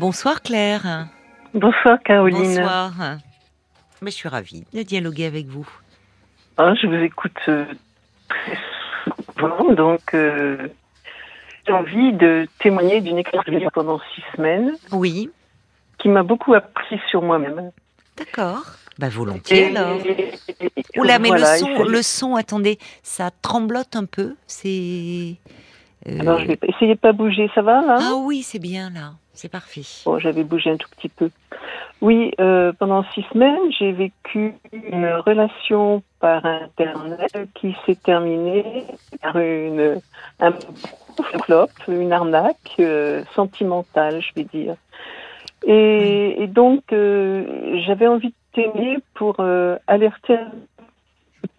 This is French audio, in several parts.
Bonsoir Claire. Bonsoir Caroline. Bonsoir. Mais je suis ravie de dialoguer avec vous. Ah, je vous écoute euh, très souvent, donc euh, j'ai envie de témoigner d'une expérience pendant six semaines. Oui. Qui m'a beaucoup appris sur moi-même. D'accord. Bah volontiers alors. Oula, mais le son, le son, attendez, ça tremblote un peu. C'est. Euh, alors je vais essayer de pas bouger, ça va là Ah oui, c'est bien là, c'est parfait. Bon, j'avais bougé un tout petit peu. Oui, euh, pendant six semaines, j'ai vécu une relation par internet qui s'est terminée par une un flop, une arnaque euh, sentimentale, je vais dire. Et, et donc, euh, j'avais envie de t'aimer pour alerter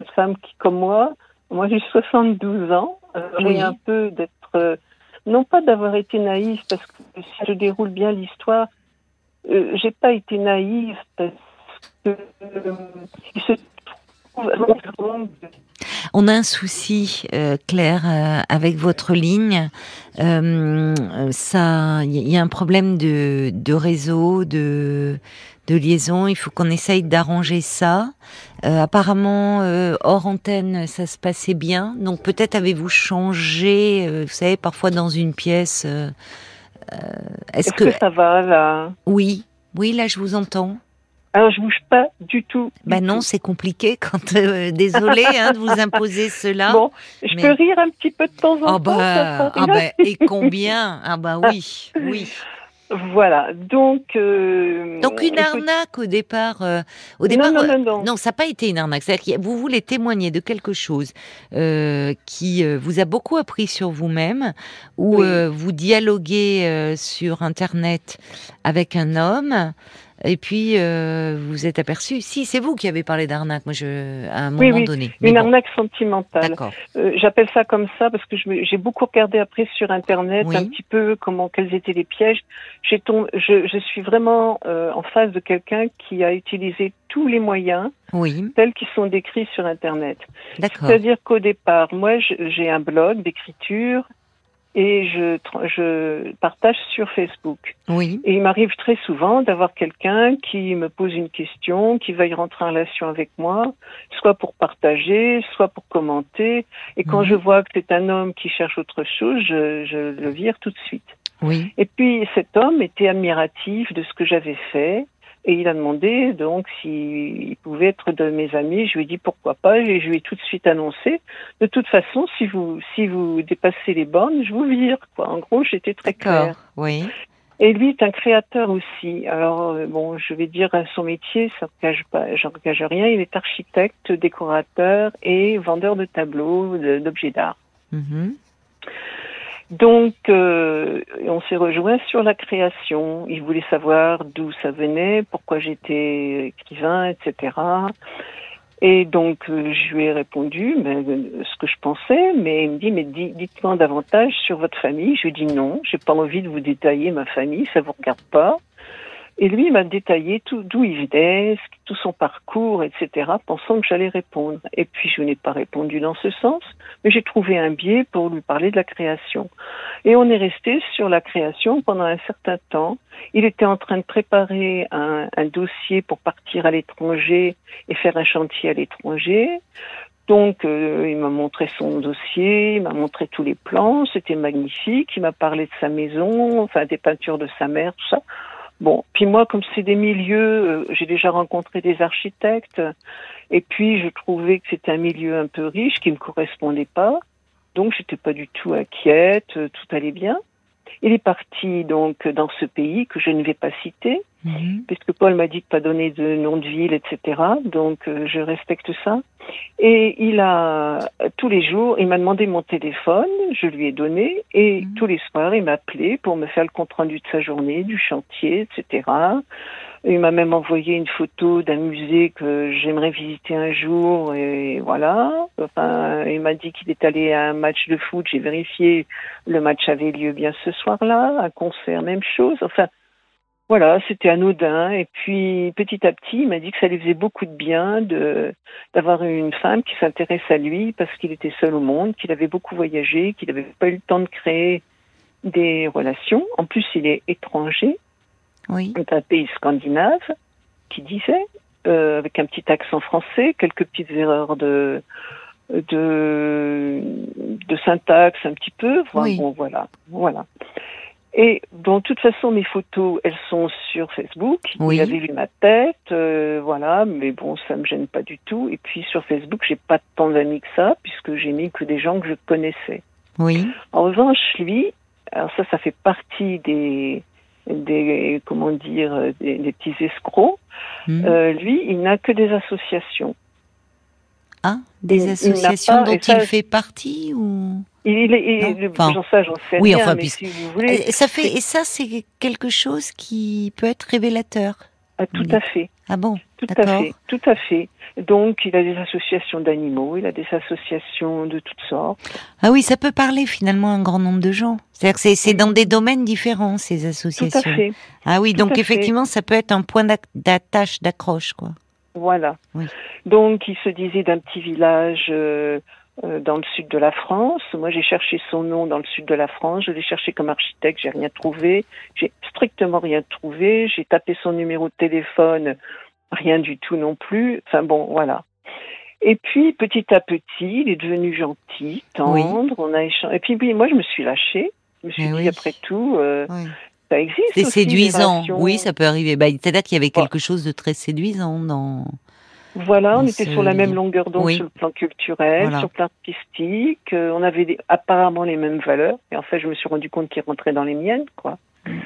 une femme qui, comme moi, moi j'ai 72 ans, euh, j'ai un peu d'être, non pas d'avoir été naïve, parce que si je déroule bien l'histoire, j'ai pas été naïve parce que il se on a un souci, euh, Claire, euh, avec votre ligne. Euh, ça, il y a un problème de, de réseau, de, de liaison. Il faut qu'on essaye d'arranger ça. apparemment, hors antenne, ça se passait bien. Donc peut-être avez-vous changé, vous savez, parfois dans une pièce. Est-ce que... que ça va là? Oui, oui, là je vous entends. Alors je bouge pas du tout. Ben bah non, c'est compliqué quand euh, désolé hein, de vous imposer cela. Bon, je peux rire un petit peu de temps en oh temps. Bah, ah bah, et combien? Ah bah oui, oui. Voilà, donc. Euh, donc une arnaque au départ. Euh, au départ, non, non, non, non. ça n'a pas été une arnaque. C'est-à-dire que vous voulez témoigner de quelque chose qui vous a beaucoup appris sur vous-même, où vous dialoguez sur Internet avec un homme. Et puis, euh, vous êtes aperçu. Si, c'est vous qui avez parlé d'arnaque, moi, je, à un moment oui, donné. une arnaque sentimentale. Euh, J'appelle ça comme ça parce que j'ai beaucoup regardé après sur Internet un petit peu comment, quels étaient les pièges. Tombé, je, je, suis vraiment euh, en face de quelqu'un qui a utilisé tous les moyens oui. tels qu'ils sont décrits sur Internet. C'est-à-dire qu'au départ, moi, j'ai un blog d'écriture et je, je partage sur Facebook. Oui. Et il m'arrive très souvent d'avoir quelqu'un qui me pose une question, qui veuille rentrer en relation avec moi, soit pour partager, soit pour commenter. Et quand je vois que c'est un homme qui cherche autre chose, je, je le vire tout de suite. Oui. Et puis cet homme était admiratif de ce que j'avais fait. Et il a demandé donc s'il pouvait être de mes amis. Je lui ai dit pourquoi pas. Et je lui ai tout de suite annoncé. De toute façon, si vous si vous dépassez les bornes, je vous vire. Quoi. En gros, j'étais très claire. Oui. Et lui est un créateur aussi. Alors euh, bon, je vais dire son métier, ça n'engage pas, j'engage rien. Il est architecte, décorateur et vendeur de tableaux, d'objets d'art. Mm donc, euh, on s'est rejoint sur la création. Il voulait savoir d'où ça venait, pourquoi j'étais écrivain, etc. Et donc, euh, je lui ai répondu ben, ce que je pensais, mais il me dit, mais dites-moi davantage sur votre famille. Je lui ai dit non, j'ai pas envie de vous détailler ma famille, ça vous regarde pas. Et lui m'a détaillé d'où il venait, tout son parcours, etc., pensant que j'allais répondre. Et puis je n'ai pas répondu dans ce sens, mais j'ai trouvé un biais pour lui parler de la création. Et on est resté sur la création pendant un certain temps. Il était en train de préparer un, un dossier pour partir à l'étranger et faire un chantier à l'étranger. Donc, euh, il m'a montré son dossier, il m'a montré tous les plans, c'était magnifique. Il m'a parlé de sa maison, enfin des peintures de sa mère, tout ça. Bon, puis moi, comme c'est des milieux, euh, j'ai déjà rencontré des architectes, et puis je trouvais que c'était un milieu un peu riche qui me correspondait pas, donc j'étais pas du tout inquiète, euh, tout allait bien. Il est parti donc dans ce pays que je ne vais pas citer, Mhm. puisque Paul m'a dit de pas donner de nom de ville, etc. Donc euh, je respecte ça. Et il a tous les jours, il m'a demandé mon téléphone, je lui ai donné, et mhm. tous les soirs il m'appelait pour me faire le compte rendu de sa journée, du chantier, etc. Il m'a même envoyé une photo d'un musée que j'aimerais visiter un jour, et voilà. Enfin, il m'a dit qu'il est allé à un match de foot. J'ai vérifié, le match avait lieu bien ce soir-là, un concert, même chose. Enfin, voilà, c'était anodin. Et puis petit à petit, il m'a dit que ça lui faisait beaucoup de bien de d'avoir une femme qui s'intéresse à lui parce qu'il était seul au monde, qu'il avait beaucoup voyagé, qu'il n'avait pas eu le temps de créer des relations. En plus, il est étranger. Oui. C'est un pays scandinave qui disait, euh, avec un petit accent français, quelques petites erreurs de de, de syntaxe un petit peu. Enfin, Oui. Bon, voilà, voilà. Et bon, de toute façon, mes photos, elles sont sur Facebook. Oui. Il avait vu ma tête, euh, voilà, mais bon, ça me gêne pas du tout. Et puis sur Facebook, j'ai pas tant d'amis que ça, puisque j'ai mis que des gens que je connaissais. Oui. En revanche, lui, alors ça, ça fait partie des, des comment dire, des, des petits escrocs. Hmm. Euh, lui, il n'a que des associations. ah, des il- il n'a associations pas- dont ça, il fait partie ou? Il, est- enfin, j'en sais, j'en sais oui, rien, enfin, mais si vous voulez, Et ça fait c'est- et ça c'est quelque chose qui peut être révélateur. ah, tout oui. à fait, Ah bon, tout à fait, tout à fait. Donc, il a des associations d'animaux, il a des associations de toutes sortes. Ah oui, ça peut parler finalement à un grand nombre de gens. C'est-à-dire que c'est dans des domaines différents ces Tout à associations. fait, Ah oui, Tout donc fait. effectivement, ça peut être un point d'attache, d'accroche, quoi. voilà. Oui. Donc, il se disait d'un petit village euh, dans le sud de la France. Moi, j'ai cherché son nom dans le sud de la France. Je l'ai cherché comme architecte, j'ai rien trouvé. J'ai strictement rien trouvé. J'ai tapé son numéro de téléphone, rien du tout non plus. Enfin bon, voilà. Et puis, petit à petit, il est devenu gentil, tendre. On a échangé. Et puis, oui, moi, je me suis lâchée. Je me suis dit, oui. après tout, euh, Oui. ça existe. C'est séduisant. Oui, ça peut arriver. Bah, C'est-à-dire qu'il y avait quelque chose de très séduisant dans. Voilà, on était sur la même longueur d'onde Oui. sur le plan culturel, Voilà. sur le plan artistique. euh, on avait des- apparemment les mêmes valeurs. Et en fait, je me suis rendu compte qu'il rentrait dans les miennes, quoi. Mm.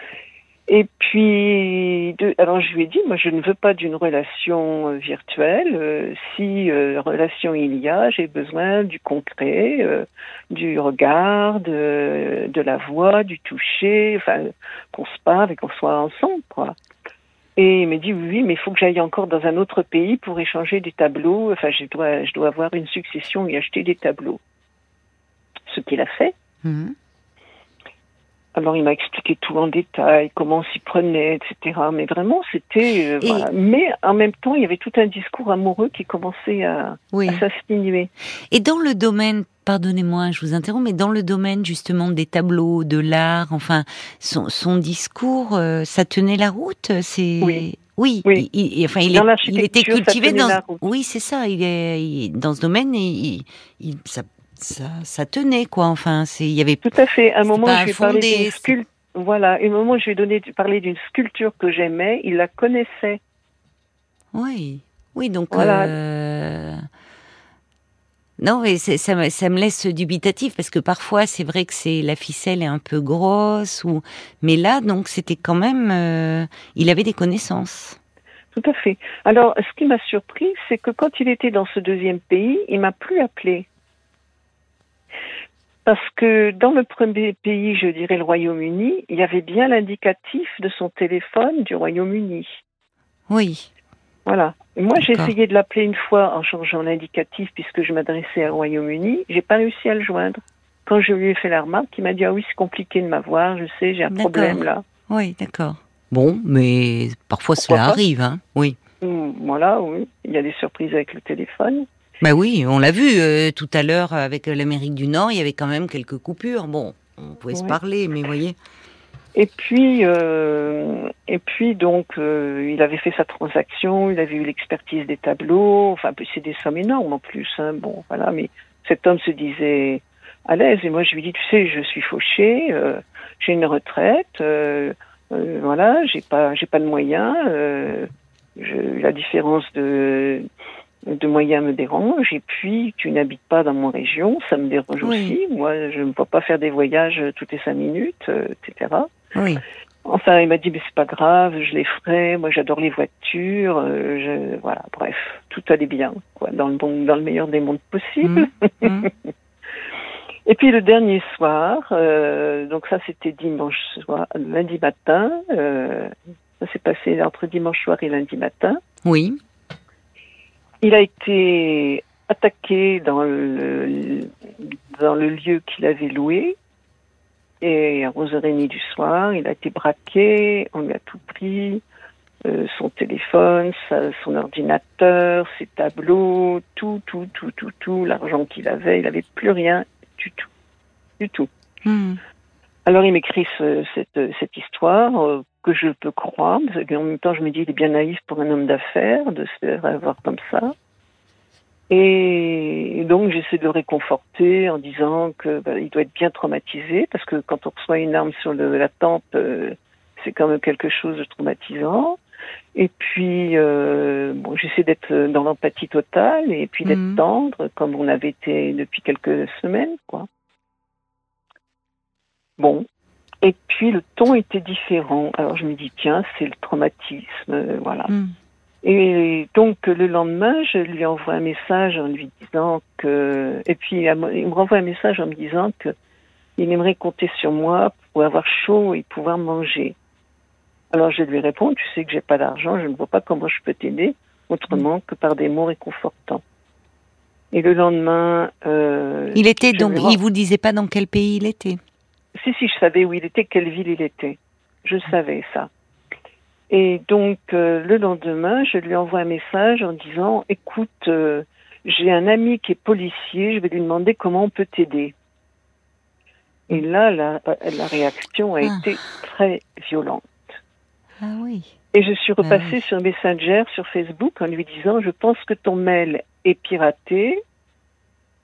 Et puis, de, alors je lui ai dit, moi, je ne veux pas d'une relation euh, virtuelle. euh, si euh, relation il y a, j'ai besoin du concret, euh, du regard, de, de la voix, du toucher, enfin, qu'on se parle et qu'on soit ensemble, quoi. Et il m'a dit oui, oui, mais il faut que j'aille encore dans un autre pays pour échanger des tableaux. Enfin, je dois, je dois avoir une succession et acheter des tableaux. Ce qu'il a fait. Mhm. Alors, il m'a expliqué tout en détail, comment on s'y prenait, etc. Mais vraiment, c'était. euh, voilà. Mais en même temps, il y avait tout un discours amoureux qui commençait à, Oui. à s'insinuer. Et dans le domaine, pardonnez-moi, je vous interromps, mais dans le domaine justement des tableaux, de l'art, enfin, son, son discours, euh, ça tenait la route. C'est Oui. Oui, Oui. Il, il- enfin, il, est, il était cultivé dans. Oui, c'est ça. Il est dans ce domaine, et il, il- ça, ça, ça tenait quoi. Enfin, c'est il y avait. Tout à fait. À un moment, je lui ai parlé d'une sculpture. Voilà, un moment, je lui ai donné, parlé d'une sculpture que j'aimais. Il la connaissait. Oui, oui, donc. Voilà. euh, Non, mais ça, me- ça me laisse dubitatif parce que parfois c'est vrai que c'est la ficelle est un peu grosse ou mais là donc c'était quand même euh, il avait des connaissances. Tout à fait. Alors, ce qui m'a surpris, c'est que quand il était dans ce deuxième pays, il m'a plus appelé. Parce que dans le premier pays, je dirais le Royaume-Uni, il y avait bien l'indicatif de son téléphone du Royaume-Uni. Oui, Voilà. Et moi, j'ai essayé de l'appeler une fois en changeant l'indicatif puisque je m'adressais au Royaume-Uni. J'ai pas réussi à le joindre. Quand je lui ai fait la remarque, il m'a dit ah oui, c'est compliqué de m'avoir. Je sais, j'ai un problème là. oui, d'accord. Bon, mais parfois Pourquoi cela arrive, hein. Oui. Hum, Voilà, oui. Il y a des surprises avec le téléphone. Bah oui, on l'a vu euh, tout à l'heure avec l'Amérique du Nord, il y avait quand même quelques coupures. Bon, on pouvait se parler, mais vous voyez. Et puis, euh, et puis donc, euh, il avait fait sa transaction, il avait eu l'expertise des tableaux. Enfin, c'est des sommes énormes en plus. Hein, bon, voilà. Mais cet homme se disait à l'aise. Et moi, je lui dis, tu sais, je suis fauché, euh, j'ai une retraite, euh, euh, voilà, j'ai pas, j'ai pas de moyens. euh, je, la différence de de moyens me dérange et puis tu n'habites pas dans mon région, ça me dérange Oui. aussi. Moi, je ne peux pas faire des voyages toutes les cinq minutes, euh, etc. Oui. Enfin, il m'a dit, mais c'est pas grave, je les ferai. Moi, j'adore les voitures. euh, je, voilà, bref, tout allait bien, quoi, dans le bon, dans le meilleur des mondes possibles. Hum, hum. Et puis le dernier soir, euh, donc ça c'était dimanche soir, lundi matin. euh, ça s'est passé entre dimanche soir et lundi matin. Oui. Il a été attaqué dans le dans le lieu qu'il avait loué. Et à 11h30 du soir, il a été braqué, on lui a tout pris, euh, son téléphone, son ordinateur, ses tableaux, tout, tout, tout, tout, tout, l'argent qu'il avait, il n'avait plus rien du tout. Du tout. Hum. Alors il m'écrit cette, cette, histoire euh, que je peux croire, mais en même temps je me dis il est bien naïf pour un homme d'affaires de se faire avoir comme ça. Et donc j'essaie de le réconforter en disant que bah, il doit être bien traumatisé parce que quand on reçoit une arme sur le, la tempe, euh, c'est quand même quelque chose de traumatisant. Et puis euh, bon, j'essaie d'être dans l'empathie totale et puis d'être mhm. tendre comme on avait été depuis quelques semaines, quoi. Bon. Et puis le ton était différent. Alors je me dis tiens, c'est le traumatisme, euh, voilà. Mhm. Et donc le lendemain, je lui envoie un message en lui disant que, et puis il me renvoie un message en me disant que il aimerait compter sur moi pour avoir chaud et pouvoir manger. Alors je lui réponds, tu sais que j'ai pas d'argent, je ne vois pas comment je peux t'aider autrement que par des mots réconfortants. Et le lendemain, euh, il était donc, il vous disait pas dans quel pays il était. Si si, je savais où il était, quelle ville il était. Je savais ça. Et donc euh, le lendemain, je lui envoie un message en disant "Écoute, euh, j'ai un ami qui est policier, je vais lui demander comment on peut t'aider." Et là, la, la réaction a ah. été très violente. Ah oui. Et je suis repassée ah sur Messenger, sur Facebook, en lui disant "Je pense que ton mail est piraté.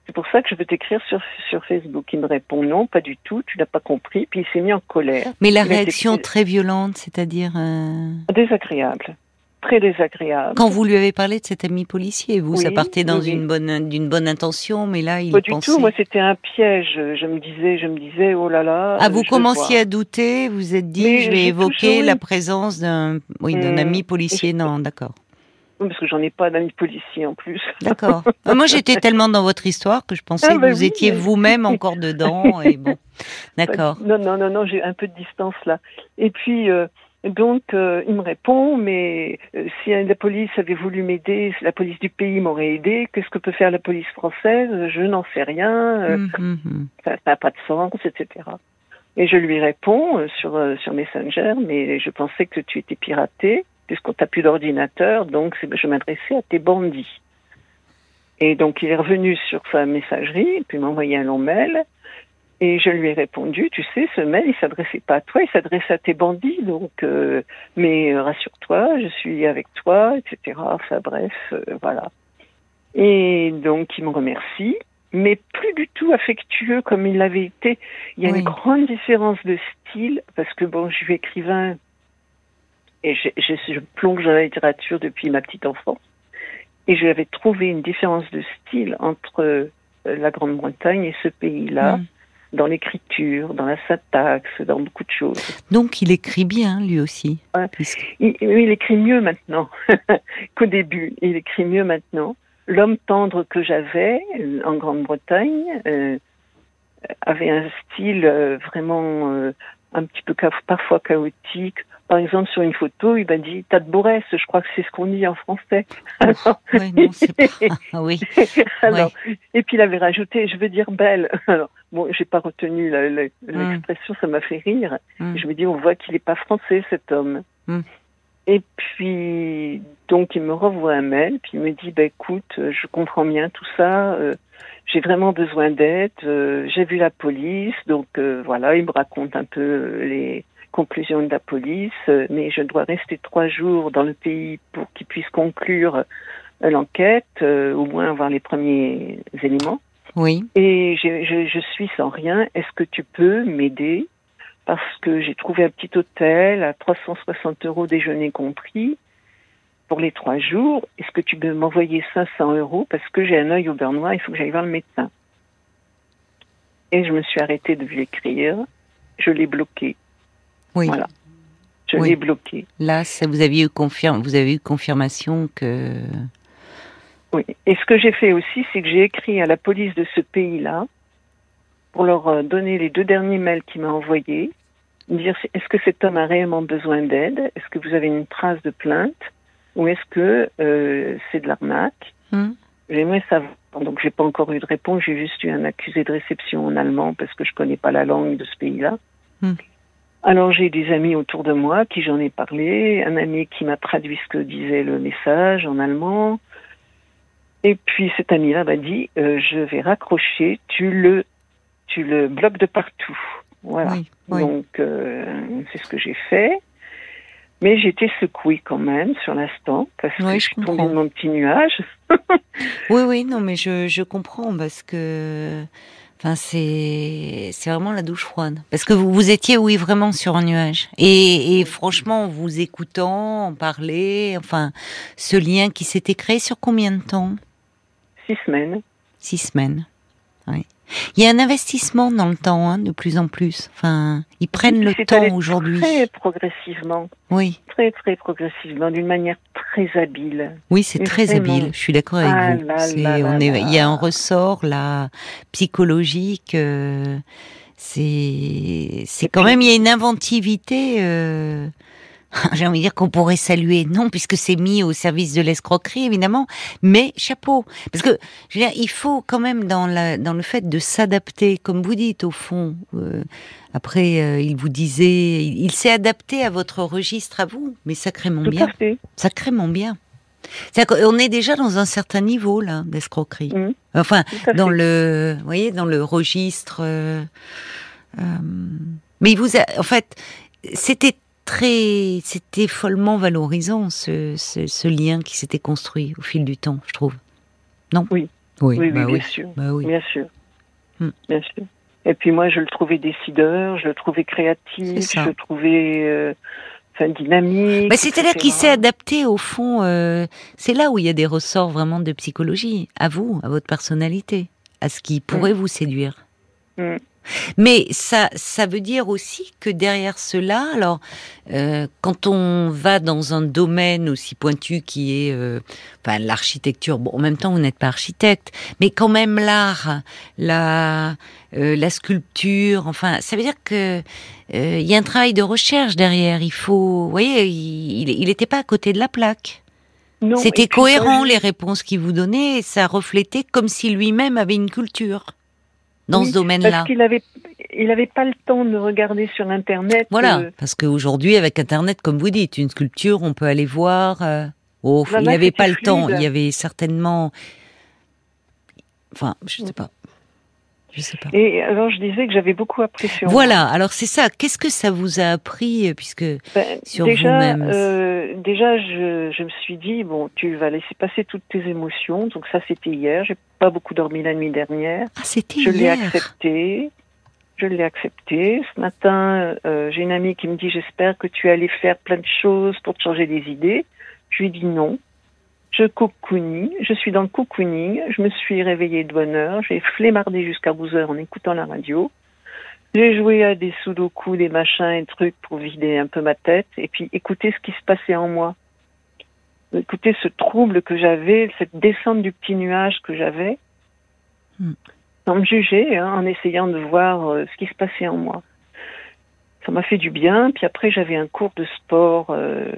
C'est pour ça que je veux t'écrire sur, sur Facebook. Il me répond non, pas du tout, tu n'as pas compris. Puis il s'est mis en colère. Mais la réaction très violente, c'est-à-dire euh... désagréable, très désagréable. Quand vous lui avez parlé de cet ami policier, vous, ça partait dans une bonne d'une bonne intention, mais là il pas du tout. Moi, c'était un piège. Je me disais, je me disais, oh là là. Ah, vous commenciez à douter. Vous êtes dit, je vais évoquer la présence d'un oui d'un hmm. ami policier. Non, d'accord parce que j'en ai pas d'amis policiers en plus. D'accord. Euh, moi, j'étais tellement dans votre histoire que je pensais ah, que bah vous étiez vous-même encore dedans. Et bon, d'accord. Non, non, non, non, j'ai un peu de distance là. Et puis, euh, donc, euh, il me répond, mais si la police avait voulu m'aider, si la police du pays m'aurait aidé, qu'est-ce que peut faire la police française? Je n'en sais rien. Hum, hum, hum. Ça n'a pas de sens, etc. Et je lui réponds sur, sur Messenger, mais je pensais que tu étais piraté puisqu'on t'a plus d'ordinateur, donc je m'adressais à tes bandits. Et donc il est revenu sur sa messagerie, puis m'a envoyé un long mail, et je lui ai répondu, tu sais, ce mail, il s'adressait pas à toi, il s'adressait à tes bandits, donc, euh, mais rassure-toi, je suis avec toi, etc. Enfin bref, euh, voilà. Et donc il me remercie, mais plus du tout affectueux comme il l'avait été. Il y a une grande différence de style, parce que bon, je suis écrivain et je, je, plonge dans la littérature depuis ma petite enfance. Et j'avais trouvé une différence de style entre euh, la Grande-Bretagne et ce pays-là, mm. dans l'écriture, dans la syntaxe, dans beaucoup de choses. Donc il écrit bien, lui aussi. il, il, écrit mieux maintenant qu'au début. Il écrit mieux maintenant. L'homme tendre que j'avais euh, en Grande-Bretagne euh, avait un style euh, vraiment euh, un petit peu parfois chaotique, par exemple, sur une photo, il m'a dit "T'as de Borès", je crois que c'est ce qu'on dit en français. Alors, oui. Alors, Et puis il avait rajouté "Je veux dire belle". Alors, bon, j'ai pas retenu hmm. l'expression, ça m'a fait rire. Hmm. Je me dis "On voit qu'il n'est pas français, cet homme." Hmm. Et puis, donc, il me revoit un mail, puis il me dit "Bah écoute, je comprends bien tout ça." Euh, j'ai vraiment besoin d'aide. Euh, j'ai vu la police, donc euh, voilà, il me raconte un peu les, conclusion de la police, euh, mais je dois rester trois jours dans le pays pour qu'ils puissent conclure euh, l'enquête, euh, au moins avoir les premiers éléments. Oui. Et je, je, je suis sans rien. Est-ce que tu peux m'aider? Parce que j'ai trouvé un petit hôtel à 360 euros déjeuner compris pour les trois jours. Est-ce que tu peux m'envoyer 500 euros? Parce que j'ai un œil au beurre noir, il faut que j'aille voir le médecin. Et je me suis arrêtée de lui écrire. Je l'ai bloqué. Oui. Voilà. Je l'ai bloqué. Là, ça, vous, avez eu vous avez eu confirmation que. Oui. Et ce que j'ai fait aussi, c'est que j'ai écrit à la police de ce pays-là pour leur euh, donner les deux derniers mails qu'il m'a envoyés, dire est-ce que cet homme a réellement besoin d'aide? Est-ce que vous avez une trace de plainte? Ou est-ce que euh, c'est de l'arnaque? Hmm. J'aimerais savoir. Donc, j'ai pas encore eu de réponse. J'ai juste eu un accusé de réception en allemand parce que je connais pas la langue de ce pays-là. Hmm. Alors j'ai des amis autour de moi qui j'en ai parlé, un ami qui m'a traduit ce que disait le message en allemand. Et puis cet ami-là m'a dit euh, je vais raccrocher, tu le tu le bloques de partout. Voilà. Donc, euh, c'est ce que j'ai fait. Mais j'étais secouée quand même sur l'instant parce que je, suis tombée de mon petit nuage. oui, oui, non, mais je, je comprends parce que Enfin, c'est c'est vraiment la douche froide parce que vous vous étiez oui vraiment sur un nuage et, et franchement en vous écoutant en parler enfin ce lien qui s'était créé sur combien de temps? Six semaines. Six semaines. Oui. Il y a un investissement dans le temps, hein, de plus en plus. Enfin, ils prennent le temps aujourd'hui. Très progressivement. Oui. Très très progressivement, d'une manière très habile. Oui, c'est très habile. Je suis d'accord avec ah vous. on est, il y a un ressort là psychologique. Euh, c'est, c'est quand même il y a une inventivité. Euh, j'ai envie de dire qu'on pourrait saluer, non, puisque c'est mis au service de l'escroquerie, évidemment, mais chapeau. Parce que, je veux dire, il faut quand même, dans, la, dans le fait de s'adapter, comme vous dites, au fond, euh, après, euh, il vous disait, il, s'est adapté à votre registre, à vous, mais sacrément bien. Sacrément bien. on est déjà dans un certain niveau, là, d'escroquerie. Mmh. Enfin, dans le, vous voyez, dans le registre, euh, mais il vous a, en fait, c'était très, c'était follement valorisant ce, ce, lien qui s'était construit au fil du temps, je trouve. Non? Oui. Oui, oui, bah bien, Sûr. Bah oui. bien sûr. Hmm. Bien sûr. Et puis moi, je le trouvais décideur, je le trouvais créatif, je le trouvais euh, enfin, dynamique. Bah, C'est-à-dire qu'il s'est adapté au fond. Euh, c'est là où il y a des ressorts vraiment de psychologie, à vous, à votre personnalité, à ce qui pourrait hmm. vous séduire. Hmm. Mais ça, ça veut dire aussi que derrière cela, alors, euh, quand on va dans un domaine aussi pointu qui est, euh, enfin, l'architecture. Bon, en même temps, vous n'êtes pas architecte, mais quand même l'art, la, euh, la sculpture. Enfin, ça veut dire que il y a un travail de recherche derrière. Il faut, vous voyez, il n'était pas à côté de la plaque. C'était cohérent les réponses qu'il vous donnait, et ça reflétait comme si lui-même avait une culture dans ce domaine-là Parce qu'il avait, il avait pas le temps de regarder sur Internet. Voilà, euh, parce qu'aujourd'hui, avec Internet, comme vous dites, une sculpture, on peut aller voir. Euh, oh, il n'avait pas le temps. Il y avait certainement. Enfin, je ne sais pas. Je sais pas. Et alors, je disais que j'avais beaucoup apprécié. Voilà. Alors, c'est ça. Qu'est-ce que ça vous a appris, euh, puisque ben, sur vous-même euh, Déjà, je, je, me suis dit bon, tu vas laisser passer toutes tes émotions. Donc ça, c'était hier. J'ai pas beaucoup dormi la nuit dernière. Ah, c'était hier. Je l'ai accepté. Je l'ai accepté. Ce matin, euh, j'ai une amie qui me dit j'espère que tu allais faire plein de choses pour te changer des idées. Je lui dis non je cocoonie, je suis dans le cocooning, je me suis réveillée de bonne heure, j'ai flémardé jusqu'à 12 heures en écoutant la radio. J'ai joué à des sudoku, des machins et trucs pour vider un peu ma tête et puis écouter ce qui se passait en moi. Écouter ce trouble que j'avais, cette descente du petit nuage que j'avais, hmm. sans me juger, hein, en essayant de voir euh, ce qui se passait en moi. Ça m'a fait du bien. Puis après, j'avais un cours de sport euh,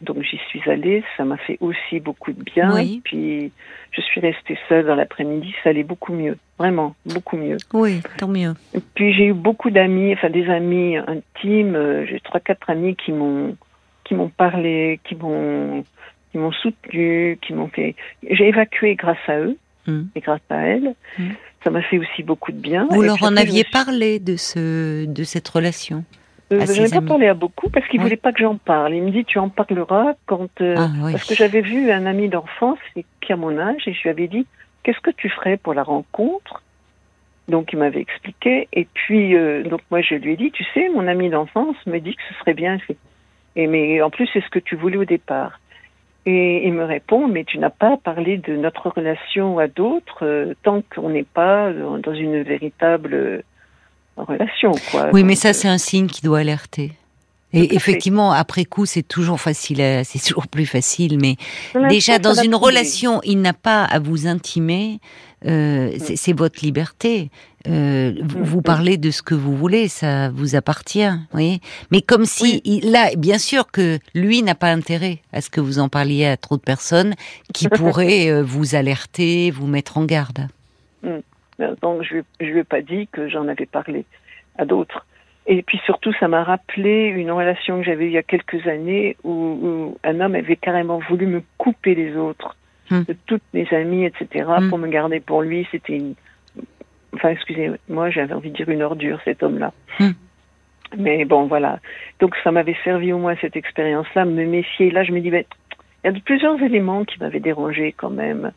donc j'y suis allée, ça m'a fait aussi beaucoup de bien. Puis je suis restée seule dans l'après-midi, ça allait beaucoup mieux, vraiment beaucoup mieux. Oui, tant mieux. Et puis j'ai eu beaucoup d'amis, enfin des amis intimes. Euh, j'ai trois quatre amis qui m'ont qui m'ont parlé, qui m'ont qui m'ont soutenu, qui m'ont fait. J'ai évacué grâce à eux hmm. et grâce à elles. Hmm. Ça m'a fait aussi beaucoup de bien. Vous leur en aviez parlé de ce de cette relation? Euh, je n'ai pas parlé à beaucoup parce qu'il ne voulait pas que j'en parle. Il me dit tu en parleras quand euh, ah, parce que j'avais vu un ami d'enfance qui a mon âge et je lui avais dit qu'est-ce que tu ferais pour la rencontre? Donc il m'avait expliqué et puis euh, donc moi je lui ai dit tu sais mon ami d'enfance me dit que ce serait bien et mais en plus c'est ce que tu voulais au départ. Et il me répond, mais tu n'as pas parlé de notre relation à d'autres tant qu'on n'est pas dans une véritable relation. Quoi. Oui, mais ça, euh, c'est un signe qui doit alerter. Et effectivement, après coup, c'est toujours facile, c'est toujours plus facile. Mais déjà, dans une relation, il n'a pas à vous intimer. Euh, c'est votre liberté. Euh, vous, vous, parlez de ce que vous voulez, ça vous appartient, voyez. Mais comme si là, bien sûr que lui n'a pas intérêt à ce que vous en parliez à trop de personnes qui pourraient vous alerter, vous mettre en garde. Mm. Donc je ne lui ai pas dit que j'en avais parlé à d'autres. Et puis surtout, ça m'a rappelé une relation que j'avais eue il y a quelques années où, un homme avait carrément voulu me couper les autres, hmm. de toutes mes amies, etc., hmm. pour me garder pour lui. C'était une... Enfin, excusez-moi, j'avais envie de dire une ordure, cet homme-là. Hmm. Mais bon, voilà. Donc ça m'avait servi au moins cette expérience-là, me méfier. Là, je me dis, ben, il y a plusieurs éléments qui m'avaient dérangé quand même.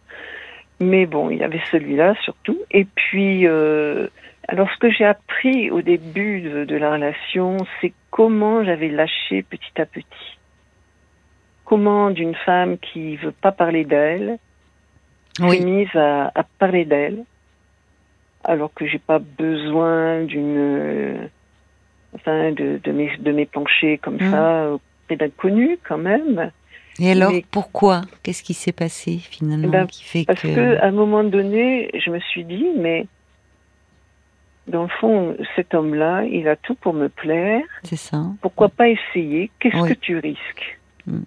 Mais bon, il y avait celui-là surtout. Et puis, euh, alors ce que j'ai appris au début de, la relation, c'est comment j'avais lâché petit à petit. Comment d'une femme qui veut pas parler d'elle, oui. mise à, à parler d'elle, alors que j'ai pas besoin d'une, enfin, de, de m'épancher comme mmh. ça auprès d'inconnus quand même. Et alors, pourquoi? Qu'est-ce qui s'est passé finalement ben, qui fait Parce que... un moment donné, je me suis dit, mais dans le fond, cet homme-là, il a tout pour me plaire. C'est ça. Pourquoi pas essayer? Qu'est-ce que tu risques? Hmm.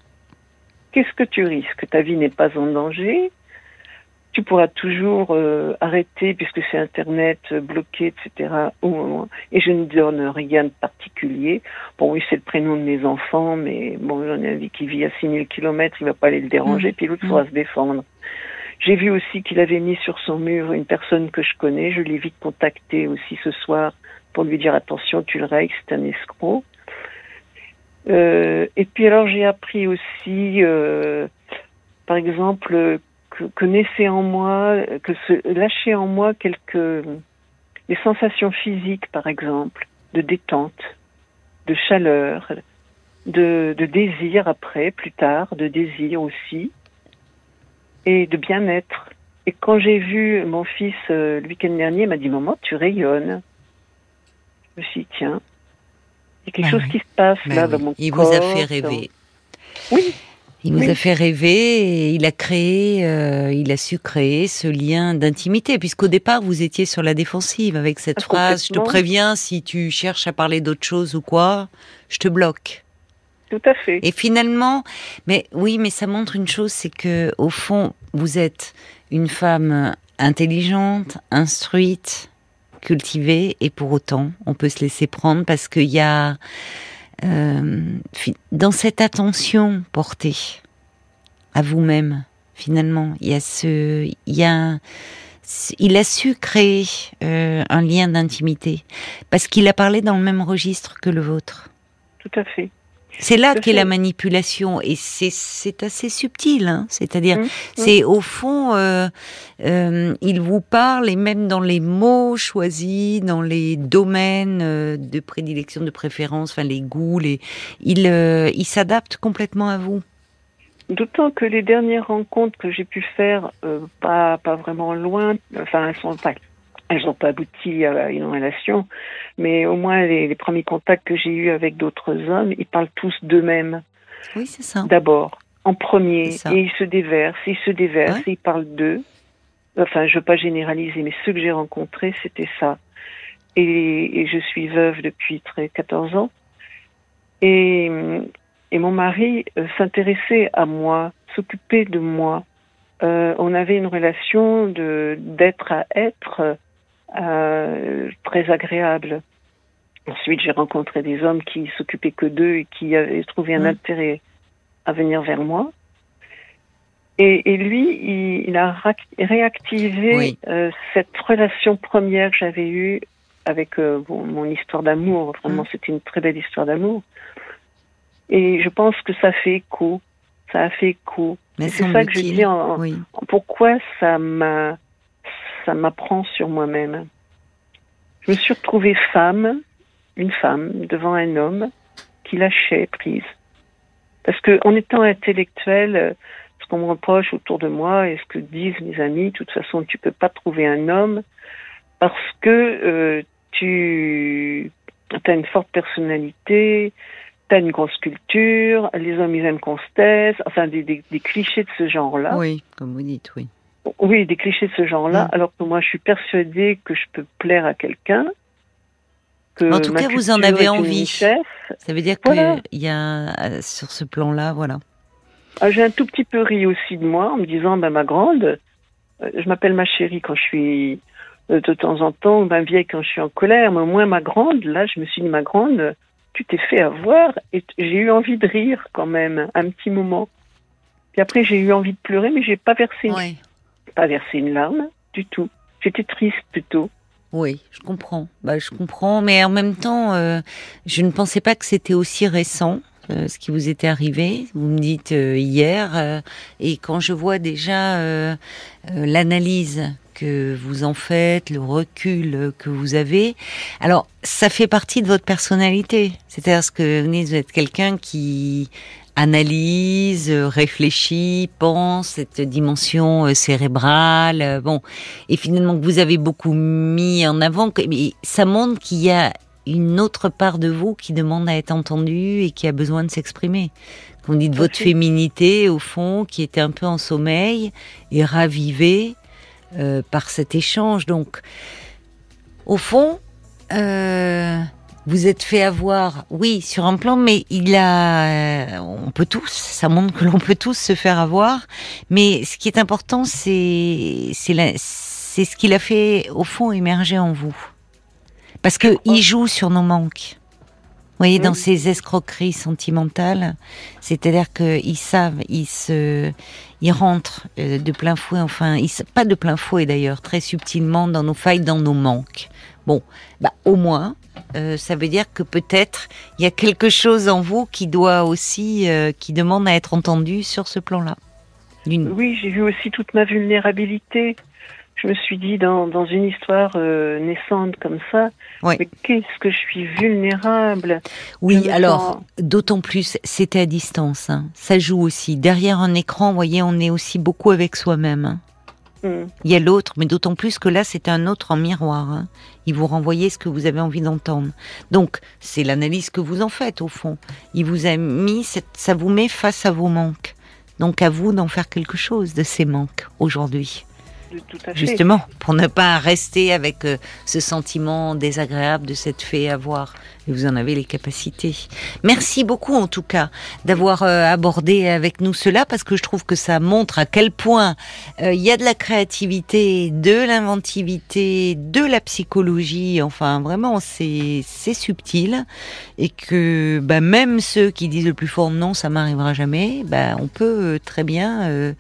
Qu'est-ce que tu risques? Ta vie n'est pas en danger tu pourras toujours euh, arrêter puisque c'est Internet euh, bloqué, etc. Au moment. Et je ne donne rien de particulier. Bon, oui, c'est le prénom de mes enfants, mais bon, j'en ai un qui vit à 6000 km, il va pas aller le déranger, mmh. puis l'autre pourra mmh. se défendre. J'ai vu aussi qu'il avait mis sur son mur une personne que je connais. Je l'ai vite contacté aussi ce soir pour lui dire attention, tu le règles, c'est un escroc. Euh, et puis alors j'ai appris aussi, par exemple, que, en moi, que se lâcher en moi quelques des sensations physiques, par exemple, de détente, de chaleur, de, de désir après, plus tard, de désir aussi, et de bien-être. Et quand j'ai vu mon fils euh, le week-end dernier, il m'a dit Maman, tu rayonnes. Je me suis dit Tiens, il y a quelque bah chose qui se passe bah là dans mon corps. Il vous a fait rêver. Oui. Il nous a fait rêver et il a créé, euh, il a su créer ce lien d'intimité, puisqu'au départ vous étiez sur la défensive avec cette ah, phrase "Je te préviens, si tu cherches à parler d'autre chose ou quoi, je te bloque." Tout à fait. Et finalement, mais oui, mais ça montre une chose, c'est que au fond, vous êtes une femme intelligente, instruite, cultivée, et pour autant, on peut se laisser prendre parce qu'il y a euh, dans cette attention portée à vous-même, finalement, il y a ce, il y a, il a su créer euh, un lien d'intimité parce qu'il a parlé dans le même registre que le vôtre. Tout à fait. C'est là qu'est la manipulation et c'est assez subtil. Hein C'est-à-dire, mmh, mmh. c'est au fond, euh, euh, il vous parle et même dans les mots choisis, dans les domaines euh, de prédilection, de préférence, enfin les goûts, les, il, euh, il s'adapte complètement à vous. D'autant que les dernières rencontres que j'ai pu faire, pas pas vraiment loin, enfin elles sont pas elles n'ont pas abouti à une relation, mais au moins les, premiers contacts que j'ai eus avec d'autres hommes, ils parlent tous d'eux-mêmes. Oui, c'est ça. D'abord, en premier, et ils se déversent, ils se déversent, et ils parlent d'eux. Enfin, je veux pas généraliser, mais ceux que j'ai rencontrés, c'était ça. Et, je suis veuve depuis très 14 ans. Et, et mon mari euh, s'intéressait à moi, s'occupait de moi. Euh, on avait une relation de d'être à être très agréable. Ensuite, j'ai rencontré des hommes qui s'occupaient que d'eux et qui avaient trouvé un mmh. intérêt à venir vers moi. Et, et lui, il, a réactivé euh, cette relation première que j'avais eue avec euh, mon histoire d'amour. Vraiment, mmh. c'était une très belle histoire d'amour. Et je pense que ça fait écho. Ça a fait écho. C'est ça que je dis. En, pourquoi ça m'a ça m'apprend sur moi-même. Je me suis retrouvée femme, une femme, devant un homme qui lâchait prise. Parce que en étant intellectuelle, ce qu'on me reproche autour de moi et ce que disent mes amis, de toute façon, tu peux pas trouver un homme parce que euh, tu as une forte personnalité, tu as une grosse culture, les hommes ils aiment qu'on se taise, enfin des clichés de ce genre-là. Oui, comme vous dites, oui. Oui, des clichés de ce genre-là, alors que moi je suis persuadée que je peux plaire à quelqu'un. En tout cas, vous en avez envie. Ça veut dire qu'il y a euh, sur ce plan-là, voilà. Ah, j'ai un tout petit peu ri aussi de moi en me disant, ben, ma grande, euh, je m'appelle ma chérie quand je suis euh, de temps en temps, ben vieille quand je suis en colère, mais au moins ma grande, là je me suis dit, ma grande, tu t'es fait avoir et j'ai eu envie de rire quand même, un petit moment. Puis après j'ai eu envie de pleurer, mais j'ai pas versé pas versé une larme du tout. J'étais triste plutôt. Oui, je comprends. Bah, je comprends, mais en même temps, euh, je ne pensais pas que c'était aussi récent. Euh, ce qui vous était arrivé, vous me dites euh, hier, et quand je vois déjà l'analyse que vous en faites, le recul que vous avez, alors ça fait partie de votre personnalité. C'est-à-dire que vous êtes quelqu'un qui analyse, réfléchit, pense, cette dimension euh, cérébrale, euh, bon, et finalement que vous avez beaucoup mis en avant, mais ça montre qu'il y a une autre part de vous qui demande à être entendue et qui a besoin de s'exprimer. Qu'on dit de votre féminité, au fond, qui était un peu en sommeil et ravivée euh, par cet échange. Donc, au fond, euh, vous êtes fait avoir, oui, sur un plan, mais il a, on peut tous, ça montre que l'on peut tous se faire avoir. Mais ce qui est important, c'est, c'est c'est ce qu'il a fait au fond émerger en vous, parce que il joue sur nos manques. Vous voyez, dans ces escroqueries sentimentales, c'est-à-dire qu'ils savent, ils se, ils rentrent euh, de plein fouet, enfin, ils, pas de plein fouet d'ailleurs, très subtilement dans nos failles, dans nos manques. Bon, bah au moins, euh, ça veut dire que peut-être il y a quelque chose en vous qui doit aussi, euh, qui demande à être entendu sur ce plan-là. Oui, j'ai vu aussi toute ma vulnérabilité. Je me suis dit dans, dans une histoire euh, naissante comme ça, mais qu'est-ce que je suis vulnérable? Oui, alors d'autant plus, c'était à distance. Hein. Ça joue aussi. Derrière un écran, vous voyez, on est aussi beaucoup avec soi-même. Hein. Il y a l'autre, mais d'autant plus que là, c'est un autre en miroir. Hein. Il vous renvoyait ce que vous avez envie d'entendre. Donc, c'est l'analyse que vous en faites, au fond. Il vous a mis, ça vous met face à vos manques. Donc, à vous d'en faire quelque chose de ces manques aujourd'hui. Justement, pour ne pas rester avec euh, ce sentiment désagréable de cette fait avoir. Et vous en avez les capacités. Merci beaucoup en tout cas d'avoir euh, abordé avec nous cela parce que je trouve que ça montre à quel point euh, il y a de la créativité, de l'inventivité, de la psychologie. Enfin, vraiment, c'est c'est subtil et que bah, même ceux qui disent le plus fort non, ça m'arrivera jamais. Bah, on peut très bien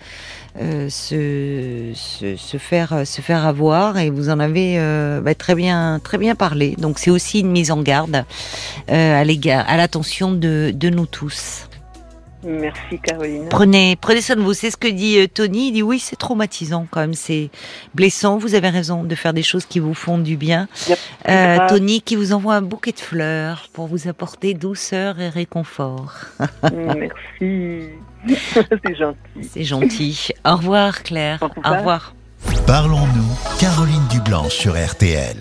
euh, se, se, se, faire se faire avoir et vous en avez euh, bah, très bien très bien parlé. Donc c'est aussi une mise en garde euh, à l'égard à l'attention de, de nous tous. Merci Caroline. Prenez, prenez soin de vous. C'est ce que dit Tony. Il dit oui, c'est traumatisant quand même, c'est blessant. Vous avez raison de faire des choses qui vous font du bien. Euh, Tony qui vous envoie un bouquet de fleurs pour vous apporter douceur et réconfort. Merci. c'est gentil. C'est gentil. Au revoir Claire. Au revoir. Parlons-nous, Caroline Dublanche sur RTL.